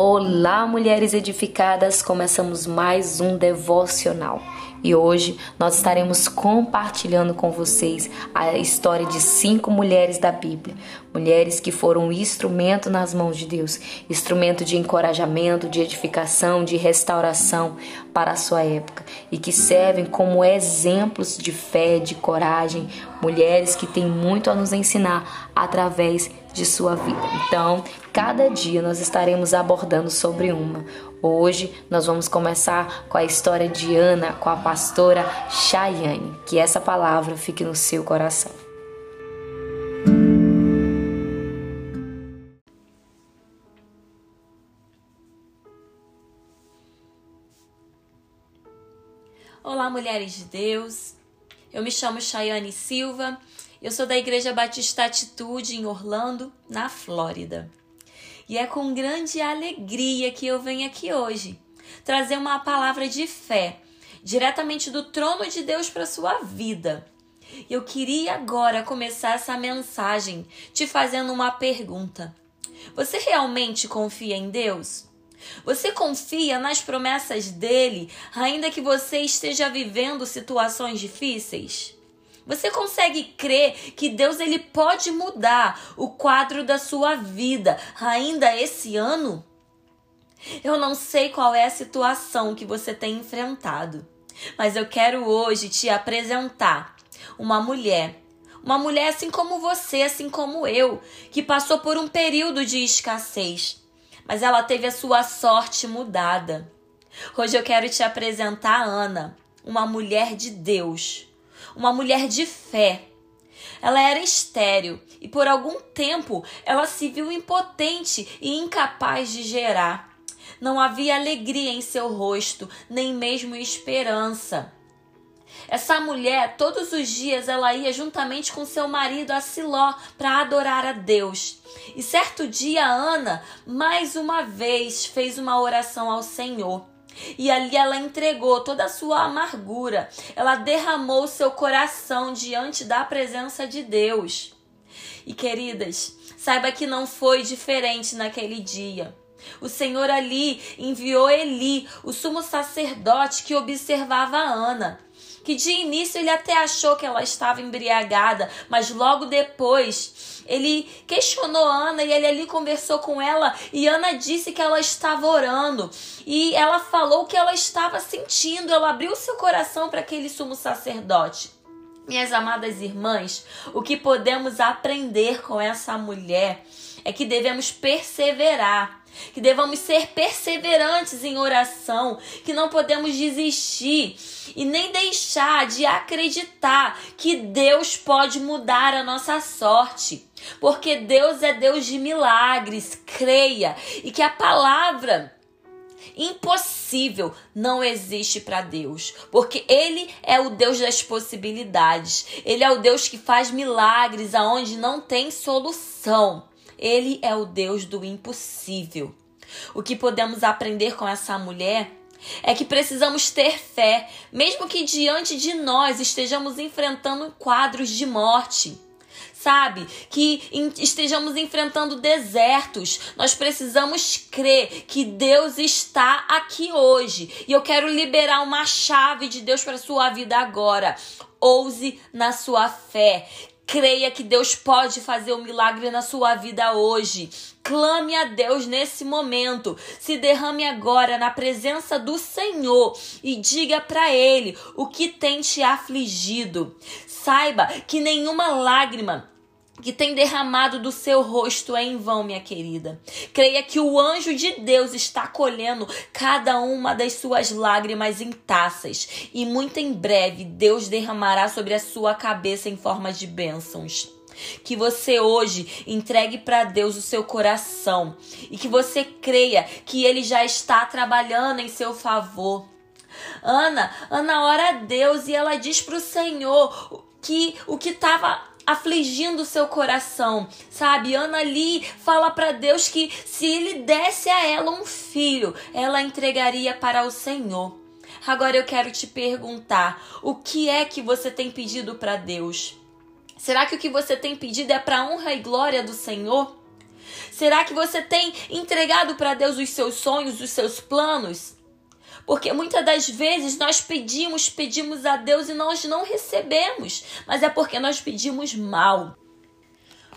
Olá, mulheres edificadas! Começamos mais um devocional. E hoje nós estaremos compartilhando com vocês a história de cinco mulheres da Bíblia. Mulheres que foram um instrumento nas mãos de Deus, instrumento de encorajamento, de edificação, de restauração para a sua época e que servem como exemplos de fé, de coragem, mulheres que têm muito a nos ensinar através de sua vida. Então, cada dia nós estaremos abordando sobre uma. Hoje nós vamos começar com a história de Ana, com a pastora Chayane. Que essa palavra fique no seu coração. Olá, mulheres de Deus. Eu me chamo Chayane Silva. Eu sou da Igreja Batista Atitude em Orlando, na Flórida. E é com grande alegria que eu venho aqui hoje trazer uma palavra de fé diretamente do trono de Deus para sua vida. Eu queria agora começar essa mensagem te fazendo uma pergunta. Você realmente confia em Deus? Você confia nas promessas dele, ainda que você esteja vivendo situações difíceis? Você consegue crer que Deus ele pode mudar o quadro da sua vida ainda esse ano? Eu não sei qual é a situação que você tem enfrentado, mas eu quero hoje te apresentar uma mulher, uma mulher assim como você, assim como eu, que passou por um período de escassez, mas ela teve a sua sorte mudada. Hoje eu quero te apresentar Ana, uma mulher de Deus uma mulher de fé. Ela era estéril e por algum tempo ela se viu impotente e incapaz de gerar. Não havia alegria em seu rosto, nem mesmo esperança. Essa mulher, todos os dias, ela ia juntamente com seu marido a Siló para adorar a Deus. E certo dia, Ana, mais uma vez, fez uma oração ao Senhor. E ali ela entregou toda a sua amargura, ela derramou seu coração diante da presença de Deus. E queridas, saiba que não foi diferente naquele dia. O Senhor ali enviou Eli, o sumo sacerdote que observava Ana que de início ele até achou que ela estava embriagada, mas logo depois ele questionou Ana e ele ali conversou com ela e Ana disse que ela estava orando e ela falou que ela estava sentindo, ela abriu seu coração para aquele sumo sacerdote. Minhas amadas irmãs, o que podemos aprender com essa mulher é que devemos perseverar, que devemos ser perseverantes em oração, que não podemos desistir e nem deixar de acreditar que Deus pode mudar a nossa sorte. Porque Deus é Deus de milagres, creia, e que a palavra impossível não existe para Deus, porque ele é o Deus das possibilidades. Ele é o Deus que faz milagres aonde não tem solução. Ele é o Deus do impossível. O que podemos aprender com essa mulher é que precisamos ter fé, mesmo que diante de nós estejamos enfrentando quadros de morte. Sabe, que estejamos enfrentando desertos, nós precisamos crer que Deus está aqui hoje. E eu quero liberar uma chave de Deus para sua vida agora. Ouse na sua fé. Creia que Deus pode fazer um milagre na sua vida hoje. Clame a Deus nesse momento. Se derrame agora na presença do Senhor e diga para Ele o que tem te afligido. Saiba que nenhuma lágrima que tem derramado do seu rosto é em vão, minha querida. Creia que o anjo de Deus está colhendo cada uma das suas lágrimas em taças, e muito em breve Deus derramará sobre a sua cabeça em forma de bênçãos. Que você hoje entregue para Deus o seu coração e que você creia que Ele já está trabalhando em seu favor. Ana, Ana ora a Deus e ela diz para o Senhor que o que estava afligindo o seu coração, sabe? Ana ali fala para Deus que se ele desse a ela um filho, ela entregaria para o Senhor. Agora eu quero te perguntar, o que é que você tem pedido para Deus? Será que o que você tem pedido é para honra e glória do Senhor? Será que você tem entregado para Deus os seus sonhos, os seus planos? Porque muitas das vezes nós pedimos, pedimos a Deus e nós não recebemos, mas é porque nós pedimos mal.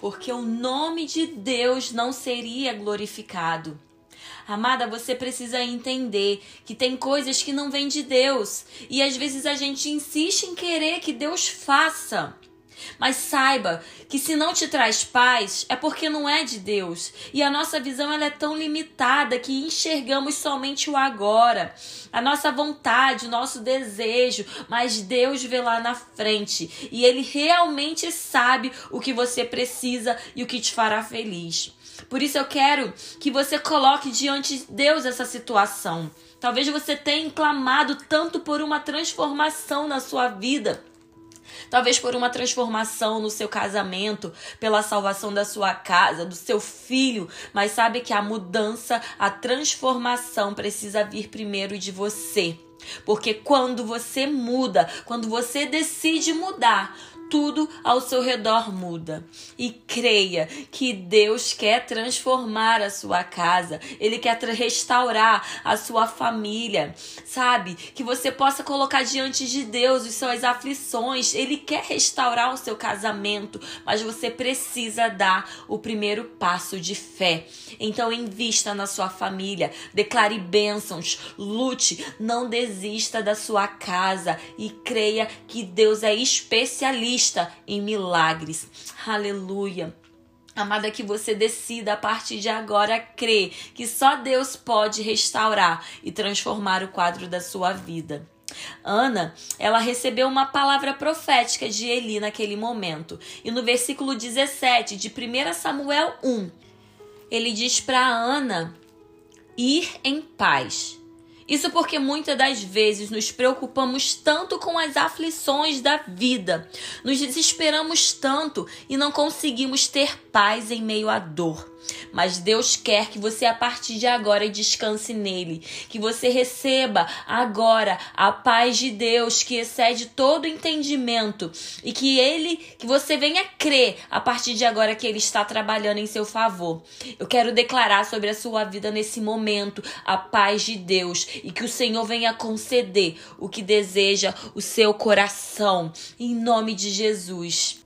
Porque o nome de Deus não seria glorificado. Amada, você precisa entender que tem coisas que não vêm de Deus e às vezes a gente insiste em querer que Deus faça. Mas saiba que se não te traz paz, é porque não é de Deus. E a nossa visão ela é tão limitada que enxergamos somente o agora, a nossa vontade, o nosso desejo, mas Deus vê lá na frente e ele realmente sabe o que você precisa e o que te fará feliz. Por isso eu quero que você coloque diante de Deus essa situação. Talvez você tenha clamado tanto por uma transformação na sua vida talvez por uma transformação no seu casamento, pela salvação da sua casa, do seu filho, mas sabe que a mudança, a transformação precisa vir primeiro de você. Porque quando você muda, quando você decide mudar, tudo ao seu redor muda. E creia que Deus quer transformar a sua casa, Ele quer restaurar a sua família, sabe? Que você possa colocar diante de Deus as suas aflições, Ele quer restaurar o seu casamento, mas você precisa dar o primeiro passo de fé. Então, invista na sua família, declare bênçãos, lute, não desista da sua casa e creia que Deus é especialista especialista em milagres. Aleluia. Amada, que você decida a partir de agora crer que só Deus pode restaurar e transformar o quadro da sua vida. Ana, ela recebeu uma palavra profética de Eli naquele momento. E no versículo 17 de 1 Samuel 1, ele diz para Ana ir em paz isso porque muitas das vezes nos preocupamos tanto com as aflições da vida, nos desesperamos tanto e não conseguimos ter paz em meio à dor. Mas Deus quer que você a partir de agora descanse nele, que você receba agora a paz de Deus que excede todo entendimento e que ele, que você venha crer a partir de agora que ele está trabalhando em seu favor. Eu quero declarar sobre a sua vida nesse momento a paz de Deus e que o Senhor venha conceder o que deseja o seu coração em nome de Jesus.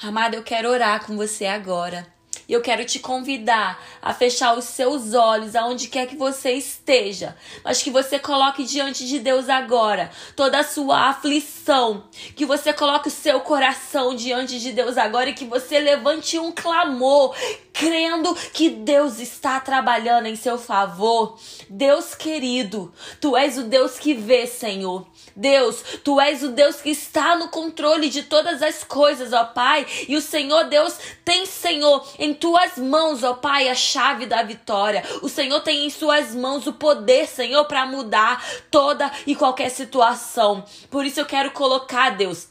Amada, eu quero orar com você agora. E eu quero te convidar a fechar os seus olhos aonde quer que você esteja, mas que você coloque diante de Deus agora toda a sua aflição, que você coloque o seu coração diante de Deus agora e que você levante um clamor, crendo que Deus está trabalhando em seu favor. Deus querido, tu és o Deus que vê, Senhor. Deus, tu és o Deus que está no controle de todas as coisas, ó Pai. E o Senhor Deus tem, Senhor, em tuas mãos, ó Pai, a chave da vitória. O Senhor tem em suas mãos o poder, Senhor, para mudar toda e qualquer situação. Por isso eu quero colocar, Deus,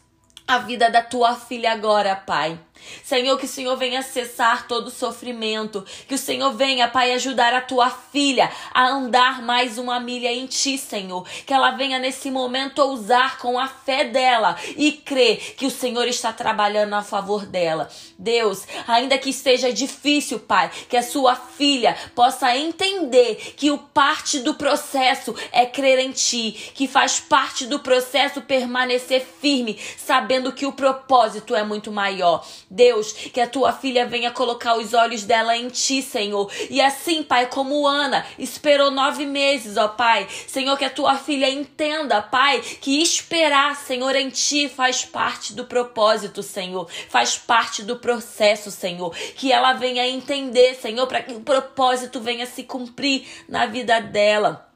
a vida da tua filha agora, Pai. Senhor, que o Senhor venha cessar todo o sofrimento. Que o Senhor venha, Pai, ajudar a tua filha a andar mais uma milha em ti, Senhor. Que ela venha nesse momento ousar com a fé dela e crer que o Senhor está trabalhando a favor dela. Deus, ainda que seja difícil, Pai, que a sua filha possa entender que o parte do processo é crer em ti, que faz parte do processo permanecer firme, sabendo que o propósito é muito maior. Deus, que a tua filha venha colocar os olhos dela em ti, Senhor. E assim, Pai, como Ana esperou nove meses, ó Pai. Senhor, que a tua filha entenda, Pai, que esperar, Senhor, em ti faz parte do propósito, Senhor. Faz parte do processo, Senhor. Que ela venha entender, Senhor, para que o propósito venha se cumprir na vida dela.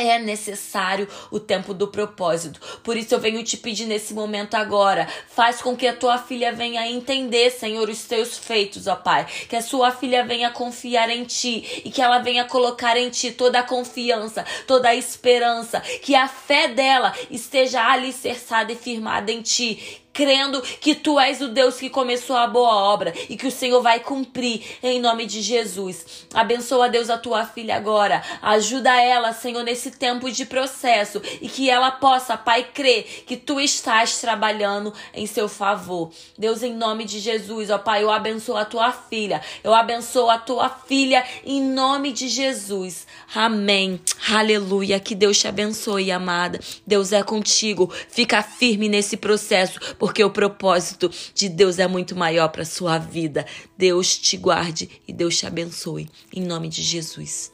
É necessário o tempo do propósito. Por isso eu venho te pedir nesse momento agora. Faz com que a tua filha venha entender, Senhor, os teus feitos, ó Pai. Que a sua filha venha confiar em ti e que ela venha colocar em ti toda a confiança, toda a esperança. Que a fé dela esteja alicerçada e firmada em ti crendo que tu és o Deus que começou a boa obra e que o Senhor vai cumprir em nome de Jesus. Abençoa, Deus, a tua filha agora. Ajuda ela, Senhor, nesse tempo de processo e que ela possa, Pai, crer que tu estás trabalhando em seu favor. Deus, em nome de Jesus, ó Pai, eu abençoo a tua filha. Eu abençoo a tua filha em nome de Jesus. Amém. Aleluia. Que Deus te abençoe, amada. Deus é contigo. Fica firme nesse processo, porque o propósito de Deus é muito maior para sua vida. Deus te guarde e Deus te abençoe. Em nome de Jesus.